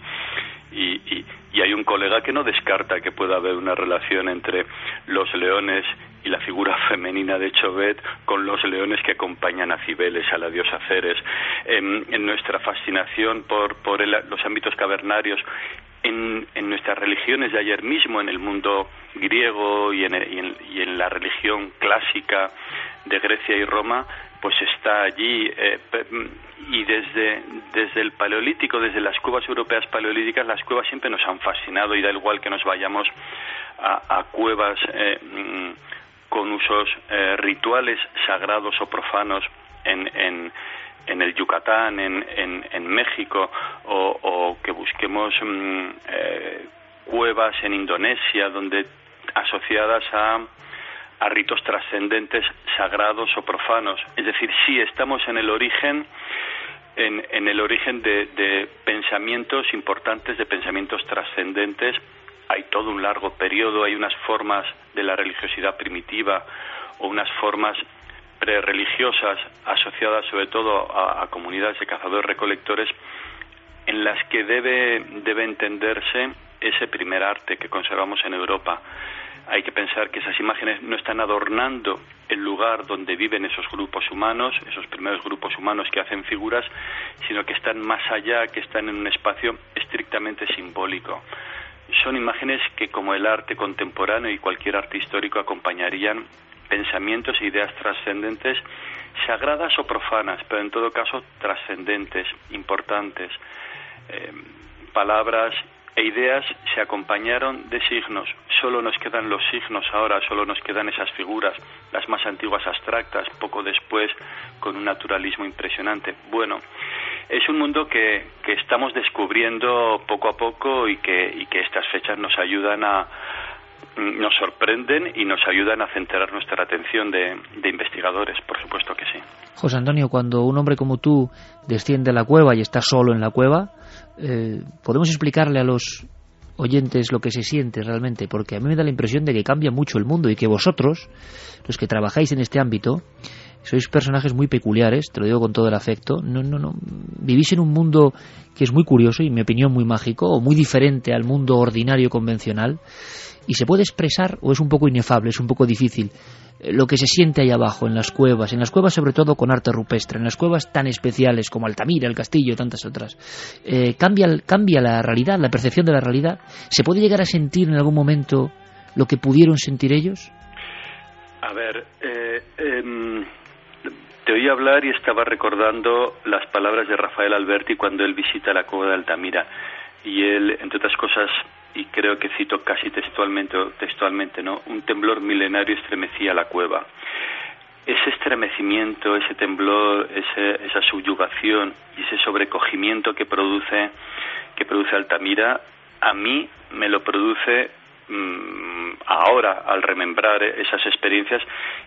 Speaker 6: y, y, hay un colega que no descarta que pueda haber una relación entre los leones y la figura femenina de Chauvet con los leones que acompañan a Cibeles, a la diosa Ceres. En, nuestra fascinación por, por los ámbitos cavernarios, en, en, nuestras religiones de ayer mismo, en el mundo griego y en, y en la religión clásica de Grecia y Roma, pues está allí eh, y desde, desde el paleolítico, desde las cuevas europeas paleolíticas, las cuevas siempre nos han fascinado y da igual que nos vayamos a, cuevas eh, mm, con usos eh, rituales sagrados o profanos en, en, el Yucatán, en, en, México, o, que busquemos mm, cuevas en Indonesia, donde asociadas a a ritos trascendentes, sagrados o profanos. Es decir, sí estamos en el origen, en, el origen de, pensamientos importantes, de pensamientos trascendentes. Hay todo un largo periodo, hay unas formas de la religiosidad primitiva o unas formas prereligiosas asociadas sobre todo a, a comunidades de cazadores-recolectores en las que debe, debe entenderse ese primer arte que conservamos en Europa hay que pensar que esas imágenes no están adornando el lugar donde viven esos grupos humanos, esos primeros grupos humanos que hacen figuras, sino que están más allá, que están en un espacio estrictamente simbólico. Son imágenes que, como el arte contemporáneo y cualquier arte histórico, acompañarían pensamientos e ideas trascendentes, sagradas o profanas, pero en todo caso trascendentes, importantes. Eh, palabras e ideas se acompañaron de signos. Solo nos quedan los signos ahora, solo nos quedan esas figuras, las más antiguas abstractas, poco después con un naturalismo impresionante. Bueno, es un mundo que, que estamos descubriendo poco a poco y que, que estas fechas nos ayudan a, nos sorprenden y nos ayudan a centrar nuestra atención de, de, investigadores, por supuesto que sí.
Speaker 2: José Antonio, cuando un hombre como tú desciende a la cueva y está solo en la cueva, eh, podemos explicarle a los oyentes lo que se siente realmente, porque a mí me da la impresión de que cambia mucho el mundo y que vosotros, los que trabajáis en este ámbito, sois personajes muy peculiares, te lo digo con todo el afecto, no, no, no, vivís en un mundo que es muy curioso y en mi opinión muy mágico, o muy diferente al mundo ordinario convencional, y se puede expresar o es un poco inefable, es un poco difícil lo que se siente ahí abajo, en las cuevas, en las cuevas sobre todo con arte rupestre, en las cuevas tan especiales como Altamira, el Castillo y tantas otras, eh, cambia, cambia la realidad, la percepción de la realidad. ¿Se puede llegar a sentir en algún momento lo que pudieron sentir ellos?
Speaker 6: A ver, eh, em, te oí hablar y estaba recordando las palabras de Rafael Alberti cuando él visita la cueva de Altamira. Y él, entre otras cosas, y creo que cito casi textualmente, textualmente, ¿no? Un temblor milenario estremecía la cueva. Ese estremecimiento, ese temblor, ese, esa subyugación y ese sobrecogimiento que produce, que produce Altamira, a mí me lo produce mm, ahora al remembrar esas experiencias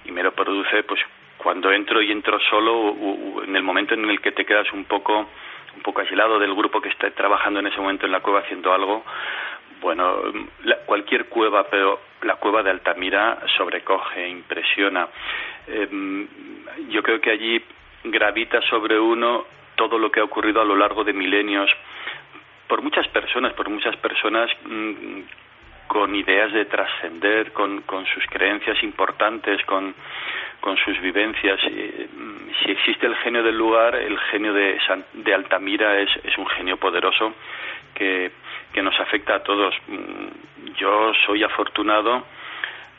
Speaker 6: y me lo produce pues cuando entro y entro solo en el momento en el que te quedas un poco un poco aislado del grupo que está trabajando en ese momento en la cueva haciendo algo bueno, cualquier cueva, pero la cueva de Altamira sobrecoge, impresiona. Em, yo creo que allí gravita sobre uno todo lo que ha ocurrido a lo largo de milenios por muchas personas, por muchas personas mm, con ideas de trascender, con, con sus creencias importantes, con, sus vivencias. Mm, si existe el genio del lugar, el genio de, de Altamira es, es un genio poderoso que que nos afecta a todos. Mm, yo soy afortunado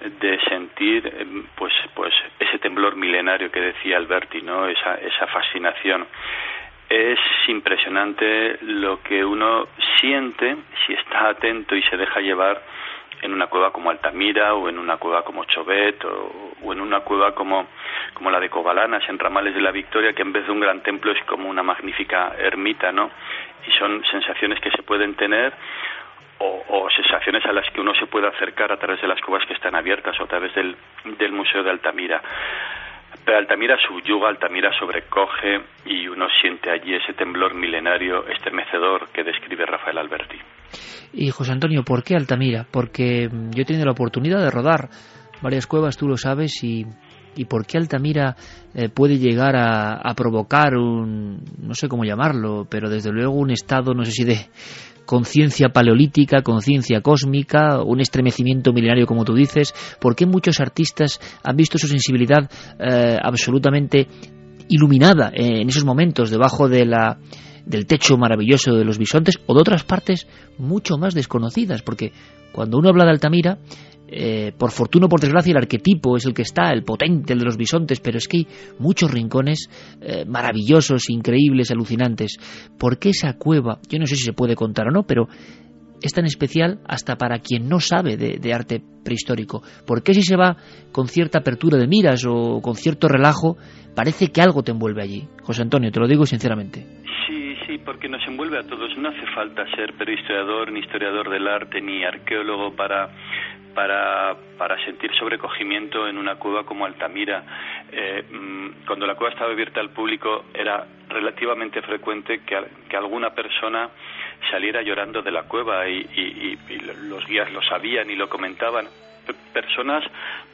Speaker 6: de sentir em, pues pues ese temblor milenario que decía Alberti, ¿no? Esa esa fascinación. Es impresionante lo que uno siente si está atento y se deja llevar en una cueva como Altamira o en una cueva como Chobet o, o, en una cueva como, como la de Cobalanas en Ramales de la Victoria que en vez de un gran templo es como una magnífica ermita, ¿no? y son sensaciones que se pueden tener o, sensaciones a las que uno se puede acercar a través de las cuevas que están abiertas o a través del, del Museo de Altamira. Pero Altamira subyuga, Altamira sobrecoge y uno siente allí ese temblor milenario estremecedor que describe Rafael Alberti.
Speaker 2: Y José Antonio, ¿por qué Altamira? Porque yo he tenido la oportunidad de rodar varias cuevas, tú lo sabes, y y por qué Altamira eh, puede llegar a, provocar un, no sé cómo llamarlo, pero desde luego un estado, no sé si de conciencia paleolítica, conciencia cósmica, un estremecimiento milenario como tú dices, por qué muchos artistas han visto su sensibilidad eh, absolutamente iluminada en esos momentos debajo de la del techo maravilloso de los bisontes o de otras partes mucho más desconocidas, porque cuando uno habla de Altamira, eh, por fortuna o por desgracia el arquetipo es el que está, el potente, el de los bisontes, pero es que hay muchos rincones eh, maravillosos, increíbles, alucinantes. ¿Por qué esa cueva? Yo no sé si se puede contar o no, pero es tan especial hasta para quien no sabe de, arte prehistórico. ¿Por qué si se va con cierta apertura de miras o con cierto relajo, parece que algo te envuelve allí? José Antonio, te lo digo sinceramente.
Speaker 6: Sí, porque nos envuelve a todos. No hace falta ser prehistoriador, ni historiador del arte, ni arqueólogo para para, para sentir sobrecogimiento en una cueva como Altamira. Eh, mm, cuando la cueva estaba abierta al público era relativamente frecuente que, que alguna persona saliera llorando de la cueva y, los guías lo sabían y lo comentaban personas,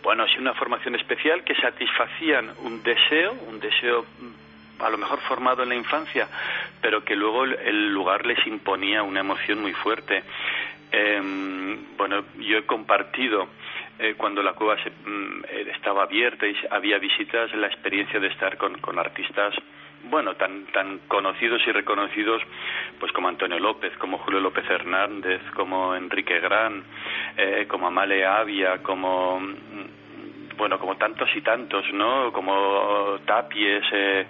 Speaker 6: bueno, sin una formación especial que satisfacían un deseo, un deseo mm, a lo mejor formado en la infancia, pero que luego el lugar les imponía una emoción muy fuerte. Em, bueno, yo he compartido eh, cuando la cueva mm, eh, estaba abierta y había visitas la experiencia de estar con, artistas bueno, tan, tan conocidos y reconocidos, pues como Antonio López, como Julio López Hernández, como Enrique Gran, eh, como Amale Avia, como, mm, bueno, como tantos y tantos, ¿no? Como Tapies, eh,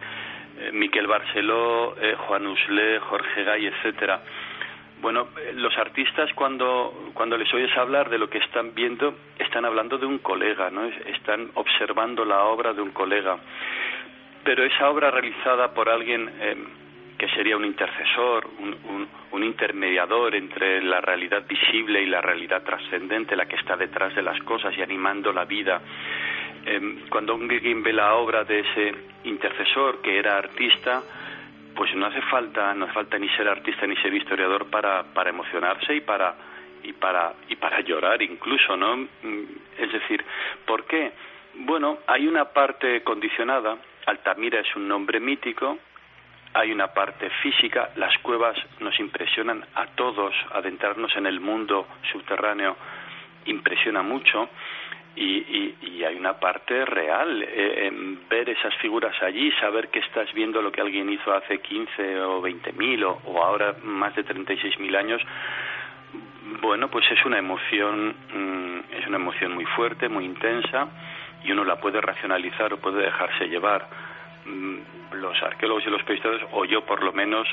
Speaker 6: Miquel Barceló, Juan Usle, Jorge Gay, etcétera. Bueno, los artistas cuando, cuando les oyes hablar de lo que están viendo, están hablando de un colega, ¿no? Están observando la obra de un colega. Pero esa obra realizada por alguien eh, que sería un intercesor, un, un, intermediador entre la realidad visible y la realidad trascendente, la que está detrás de las cosas y animando la vida. Eh, cuando alguien ve la obra de ese intercesor que era artista, pues no hace falta no hace falta ni ser artista ni ser historiador para para emocionarse y para y para y para llorar incluso no mm, es decir por qué bueno hay una parte condicionada. Altamira es un nombre mítico. Hay una parte física. Las cuevas nos impresionan a todos. Adentrarnos en el mundo subterráneo impresiona mucho y, y, hay una parte real eh, en ver esas figuras allí, saber que estás viendo lo que alguien hizo hace 15 o 20 mil o, ahora más de 36 mil años. Bueno, pues es una emoción, mm, es una emoción muy fuerte, muy intensa y uno la puede racionalizar o puede dejarse llevar. Mm, los arqueólogos y los periodistas, o yo por lo menos,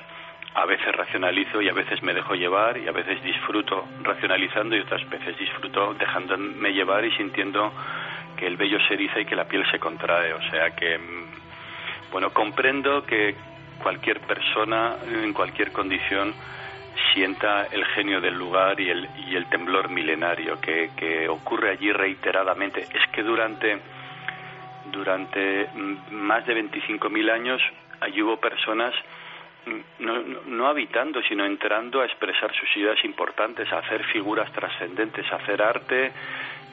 Speaker 6: a veces racionalizo y a veces me dejo llevar y a veces disfruto racionalizando y otras veces disfruto dejándome llevar y sintiendo que el vello se eriza y que la piel se contrae. O sea que, mm, bueno, comprendo que cualquier persona en cualquier condición sienta el genio del lugar y el, y el temblor milenario que, que ocurre allí reiteradamente. Es que durante, durante mm, más de 25.000 años allí hubo personas no, no, habitando, sino entrando a expresar sus ideas importantes, a hacer figuras trascendentes, a hacer arte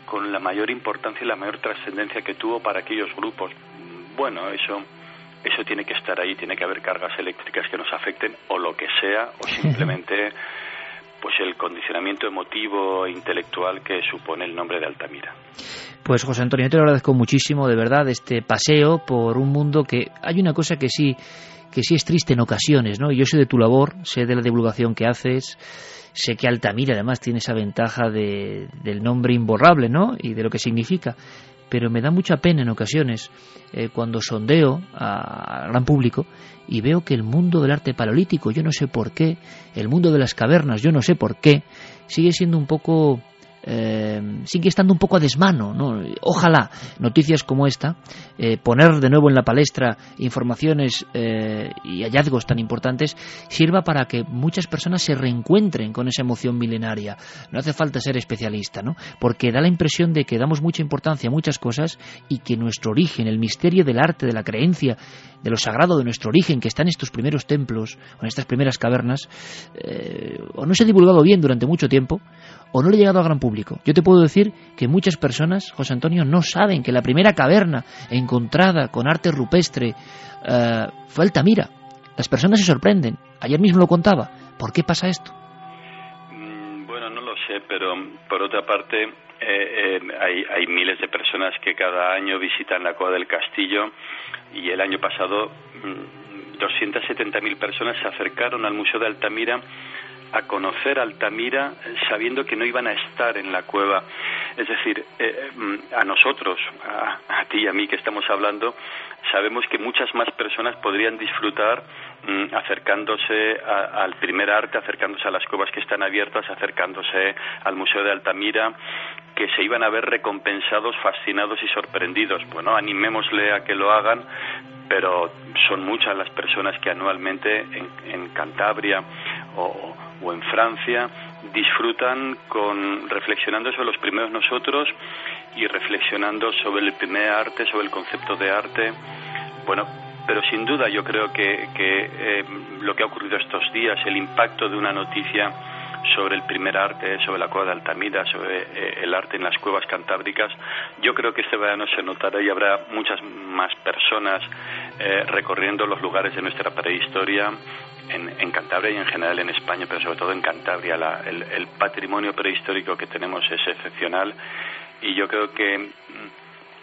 Speaker 6: con la mayor importancia y la mayor trascendencia que tuvo para aquellos grupos. Bueno, eso eso tiene que estar ahí, tiene que haber cargas eléctricas que nos afecten o lo que sea, o simplemente pues el condicionamiento emotivo e intelectual que supone el nombre de Altamira.
Speaker 2: Pues José Antonio, te lo agradezco muchísimo, de verdad, este paseo por un mundo que hay una cosa que sí que sí es triste en ocasiones, ¿no? Yo sé de tu labor, sé de la divulgación que haces, sé que Altamira además tiene esa ventaja de, del nombre imborrable, ¿no? Y de lo que significa. Pero me da mucha pena en ocasiones eh, cuando sondeo al gran público y veo que el mundo del arte paleolítico, yo no sé por qué, el mundo de las cavernas, yo no sé por qué, sigue siendo un poco eh, sigue estando un poco a desmano. ¿no? Ojalá noticias como esta, eh, poner de nuevo en la palestra informaciones eh, y hallazgos tan importantes, sirva para que muchas personas se reencuentren con esa emoción milenaria. No hace falta ser especialista, ¿no? porque da la impresión de que damos mucha importancia a muchas cosas y que nuestro origen, el misterio del arte, de la creencia, de lo sagrado de nuestro origen, que está en estos primeros templos en estas primeras cavernas, o no se ha divulgado bien durante mucho tiempo, o no le ha llegado al gran público. Yo te puedo decir que muchas personas, José Antonio, no saben que la primera caverna encontrada con arte rupestre eh, fue Altamira. Las personas se sorprenden. Ayer mismo lo contaba. ¿Por qué pasa esto?
Speaker 6: Mm, bueno, no lo sé, pero por otra parte eh, eh, hay, hay miles de personas que cada año visitan la Cueva del Castillo y el año pasado mm, 270.000 personas se acercaron al Museo de Altamira a conocer Altamira sabiendo que no iban a estar en la cueva. Es decir, eh, mm, a nosotros, a, ti y a mí que estamos hablando, sabemos que muchas más personas podrían disfrutar mm, acercándose al primer arte, acercándose a las cuevas que están abiertas, acercándose al Museo de Altamira, que se iban a ver recompensados, fascinados y sorprendidos. Bueno, animémosle a que lo hagan, pero son muchas las personas que anualmente en, Cantabria o, en Francia disfrutan con reflexionando sobre los primeros nosotros y reflexionando sobre el primer arte, sobre el concepto de arte. Bueno, pero sin duda yo creo que, eh, lo que ha ocurrido estos días, el impacto de una noticia sobre el primer arte, sobre la cueva de Altamira, sobre eh, el arte en las cuevas cantábricas. Yo creo que este verano se notará y habrá muchas más personas eh, recorriendo los lugares de nuestra prehistoria en, Cantabria y en general en España, pero sobre todo en Cantabria. el patrimonio prehistórico que tenemos es excepcional y yo creo que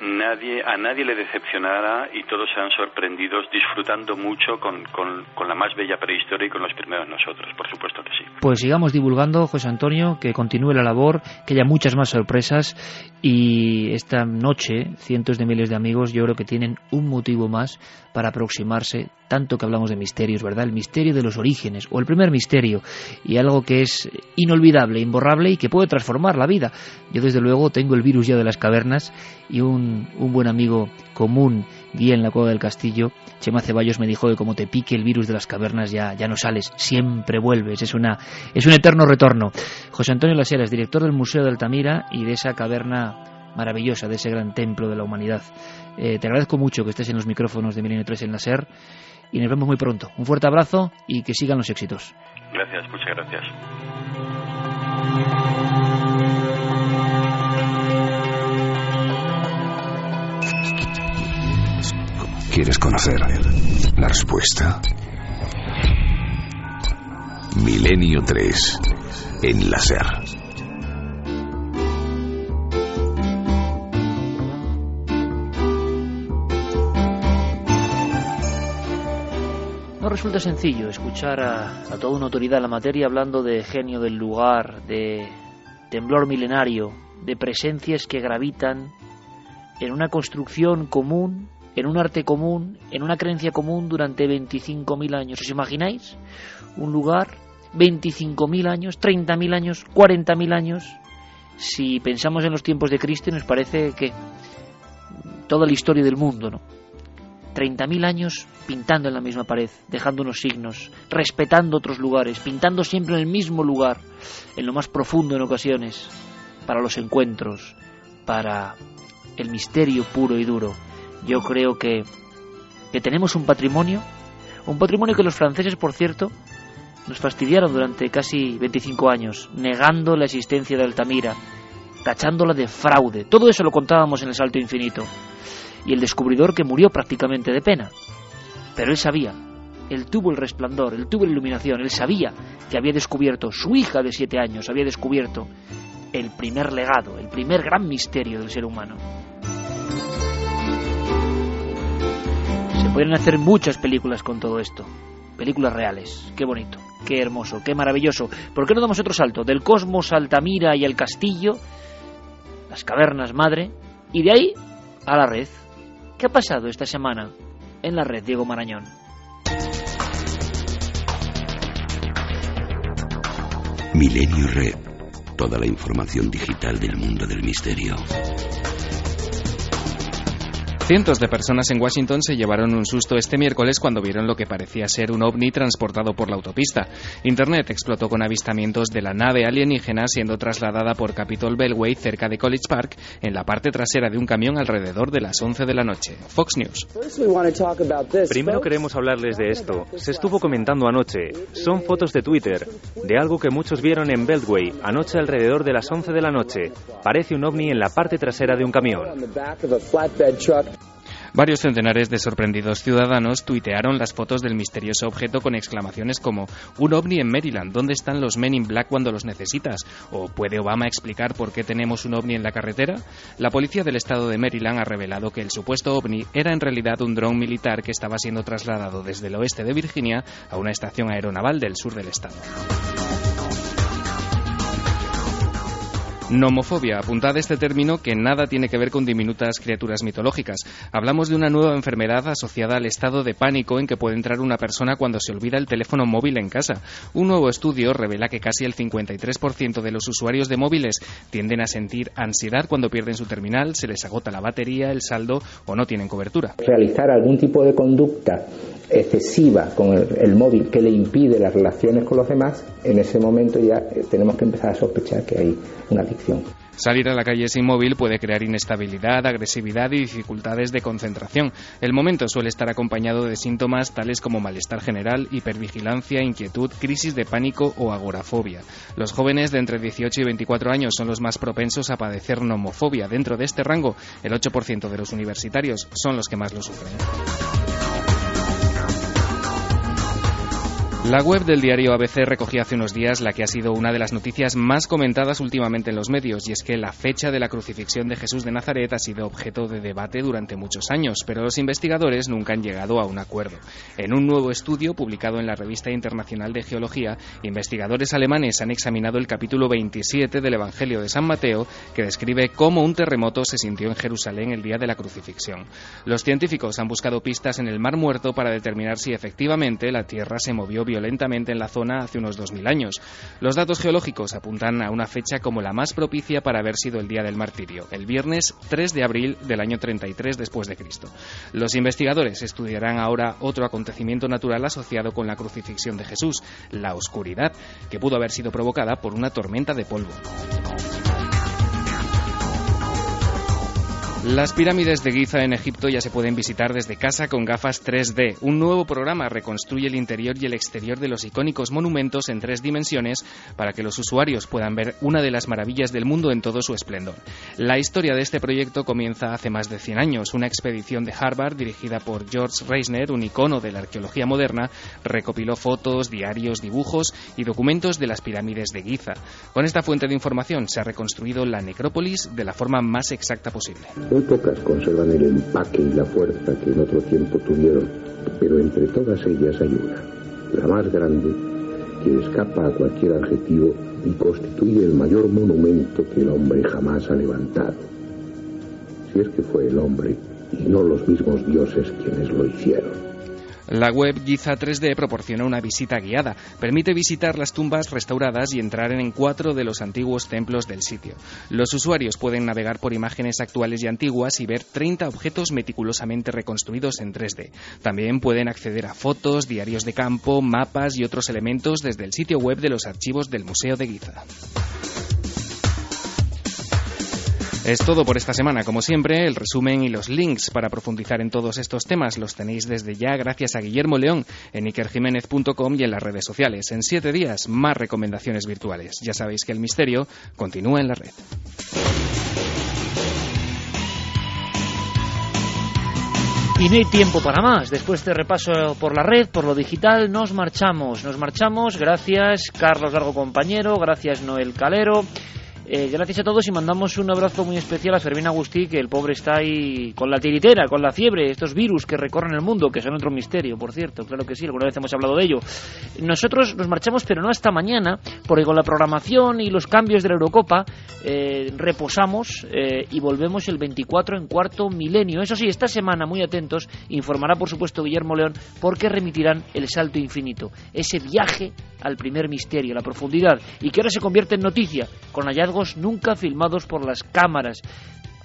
Speaker 6: nadie, a nadie le decepcionará y todos serán sorprendidos disfrutando mucho con, con, la más bella prehistoria y con los primeros nosotros, por supuesto.
Speaker 2: Pues sigamos divulgando, José Antonio, que continúe la labor, que haya muchas más sorpresas y esta noche cientos de miles de amigos yo creo que tienen un motivo más para aproximarse, tanto que hablamos de misterios, ¿verdad? El misterio de los orígenes, o el primer misterio, y algo que es inolvidable, imborrable y que puede transformar la vida. Yo desde luego tengo el virus ya de las cavernas y un, un buen amigo común, guía en la cueva del castillo, Chema Ceballos me dijo que como te pique el virus de las cavernas ya, ya no sales, siempre vuelves, es, una, es un eterno retorno. José Antonio Laseras, director del Museo de Altamira y de esa caverna maravillosa, de ese gran templo de la humanidad. Eh, te agradezco mucho que estés en los micrófonos de Milenio 3 en la SER y nos vemos muy pronto. Un fuerte abrazo y que sigan los éxitos.
Speaker 6: Gracias, muchas gracias.
Speaker 1: ¿Quieres conocer la respuesta? Milenio 3 en la SER.
Speaker 2: resulta sencillo escuchar a, toda una autoridad en la materia hablando de genio del lugar, de temblor milenario, de presencias que gravitan en una construcción común, en un arte común, en una creencia común durante 25.000 años. ¿Os imagináis? Un lugar, 25.000 años, 30.000 años, 40.000 años. Si pensamos en los tiempos de Cristo, nos parece que toda la historia del mundo, ¿no? 30.000 años pintando en la misma pared, dejando unos signos, respetando otros lugares, pintando siempre en el mismo lugar, en lo más profundo en ocasiones, para los encuentros, para el misterio puro y duro. Yo creo que, que tenemos un patrimonio, un patrimonio que los franceses, por cierto, nos fastidiaron durante casi 25 años, negando la existencia de Altamira, tachándola de fraude. Todo eso lo contábamos en el Salto Infinito y el descubridor que murió prácticamente de pena. Pero él sabía, él tuvo el resplandor, él tuvo la iluminación, él sabía que había descubierto, su hija de siete años había descubierto el primer legado, el primer gran misterio del ser humano. Pueden hacer muchas películas con todo esto, películas reales, qué bonito, qué hermoso, qué maravilloso. ¿Por qué no damos otro salto? Del cosmos Altamira y el castillo, las cavernas madre, y de ahí a la red. ¿Qué ha pasado esta semana en la red, Diego Marañón?
Speaker 1: Milenio Red. Toda la información digital del mundo del misterio.
Speaker 7: Cientos de personas en Washington se llevaron un susto este miércoles cuando vieron lo que parecía ser un ovni transportado por la autopista. Internet explotó con avistamientos de la nave alienígena siendo trasladada por Capitol Beltway cerca de College Park en la parte trasera de un camión alrededor de las 11 de la noche. Fox News.
Speaker 4: Primero queremos hablarles de esto. Se estuvo comentando anoche. Son fotos de Twitter de algo que muchos vieron en Beltway anoche alrededor de las 11 de la noche. Parece un ovni en la parte trasera de un camión.
Speaker 7: Varios centenares de sorprendidos ciudadanos tuitearon las fotos del misterioso objeto con exclamaciones como un ovni en Maryland, ¿dónde están los men in black cuando los necesitas? ¿O puede Obama explicar por qué tenemos un ovni en la carretera? La policía del estado de Maryland ha revelado que el supuesto ovni era en realidad un dron militar que estaba siendo trasladado desde el oeste de Virginia a una estación aeronaval del sur del estado. Nomofobia. Apuntad este término que nada tiene que ver con diminutas criaturas mitológicas. Hablamos de una nueva enfermedad asociada al estado de pánico en que puede entrar una persona cuando se olvida el teléfono móvil en casa. Un nuevo estudio revela que casi el 53% de los usuarios de móviles tienden a sentir ansiedad cuando pierden su terminal, se les agota la batería, el saldo o no tienen cobertura.
Speaker 8: Realizar algún tipo de conducta excesiva con el, móvil que le impide las relaciones con los demás, en ese momento ya eh, tenemos que empezar a sospechar que hay una adicción.
Speaker 7: Salir a la calle sin móvil puede crear inestabilidad, agresividad y dificultades de concentración. El momento suele estar acompañado de síntomas tales como malestar general, hipervigilancia, inquietud, crisis de pánico o agorafobia. Los jóvenes de entre 18 y 24 años son los más propensos a padecer nomofobia. Dentro de este rango, el 8% de los universitarios son los que más lo sufren. La web del diario ABC recogía hace unos días la que ha sido una de las noticias más comentadas últimamente en los medios, y es que la fecha de la crucifixión de Jesús de Nazaret ha sido objeto de debate durante muchos años, pero los investigadores nunca han llegado a un acuerdo. En un nuevo estudio publicado en la Revista Internacional de Geología, investigadores alemanes han examinado el capítulo 27 del Evangelio de San Mateo, que describe cómo un terremoto se sintió en Jerusalén el día de la crucifixión. Los científicos han buscado pistas en el Mar Muerto para determinar si efectivamente la Tierra se movió violentamente en la zona hace unos 2.000 años. Los datos geológicos apuntan a una fecha como la más propicia para haber sido el día del martirio, el viernes 3 de abril del año 33 después de Cristo. Los investigadores estudiarán ahora otro acontecimiento natural asociado con la crucifixión de Jesús, la oscuridad, que pudo haber sido provocada por una tormenta de polvo. Las pirámides de Giza en Egipto ya se pueden visitar desde casa con gafas 3D. Un nuevo programa reconstruye el interior y el exterior de los icónicos monumentos en tres dimensiones para que los usuarios puedan ver una de las maravillas del mundo en todo su esplendor. La historia de este proyecto comienza hace más de 100 años. Una expedición de Harvard dirigida por George Reisner, un icono de la arqueología moderna, recopiló fotos, diarios, dibujos y documentos de las pirámides de Giza. Con esta fuente de información se ha reconstruido la necrópolis de la forma más exacta posible.
Speaker 9: Muy pocas conservan el empaque y la fuerza que en otro tiempo tuvieron, pero entre todas ellas hay una, la más grande, que escapa a cualquier adjetivo y constituye el mayor monumento que el hombre jamás ha levantado. Si es que fue el hombre y no los mismos dioses quienes lo hicieron.
Speaker 7: La web Giza 3D proporciona una visita guiada. Permite visitar las tumbas restauradas y entrar en cuatro de los antiguos templos del sitio. Los usuarios pueden navegar por imágenes actuales y antiguas y ver 30 objetos meticulosamente reconstruidos en 3D. También pueden acceder a fotos, diarios de campo, mapas y otros elementos desde el sitio web de los archivos del Museo de Giza. Es todo por esta semana. Como siempre, el resumen y los links para profundizar en todos estos temas los tenéis desde ya gracias a Guillermo León en ikerjiménez.com y en las redes sociales. En siete días, más recomendaciones virtuales. Ya sabéis que el misterio continúa en la red.
Speaker 2: Y no hay tiempo para más. Después de este repaso por la red, por lo digital, nos marchamos. Nos marchamos. Gracias, Carlos Largo compañero. Gracias, Noel Calero. Eh, gracias a todos y mandamos un abrazo muy especial a Fermín Agustí, que el pobre está ahí con la tiritera, con la fiebre, estos virus que recorren el mundo, que son otro misterio, por cierto, claro que sí, alguna vez hemos hablado de ello. Nosotros nos marchamos, pero no hasta mañana, porque con la programación y los cambios de la Eurocopa eh, reposamos eh, y volvemos el 24 en cuarto milenio. Eso sí, esta semana, muy atentos, informará por supuesto Guillermo León, porque remitirán el salto infinito, ese viaje al primer misterio, la profundidad, y que ahora se convierte en noticia, con hallazgos nunca filmados por las cámaras,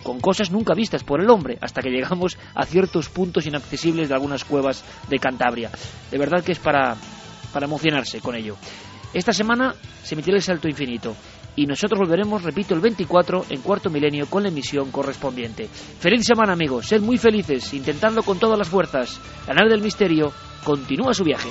Speaker 2: con cosas nunca vistas por el hombre, hasta que llegamos a ciertos puntos inaccesibles de algunas cuevas de Cantabria. De verdad que es para, para emocionarse con ello. Esta semana se emitirá el salto infinito. Y nosotros volveremos, repito, el 24 en cuarto milenio con la emisión correspondiente. Feliz semana, amigos. Sed muy felices, intentando con todas las fuerzas. La nave del misterio continúa su viaje.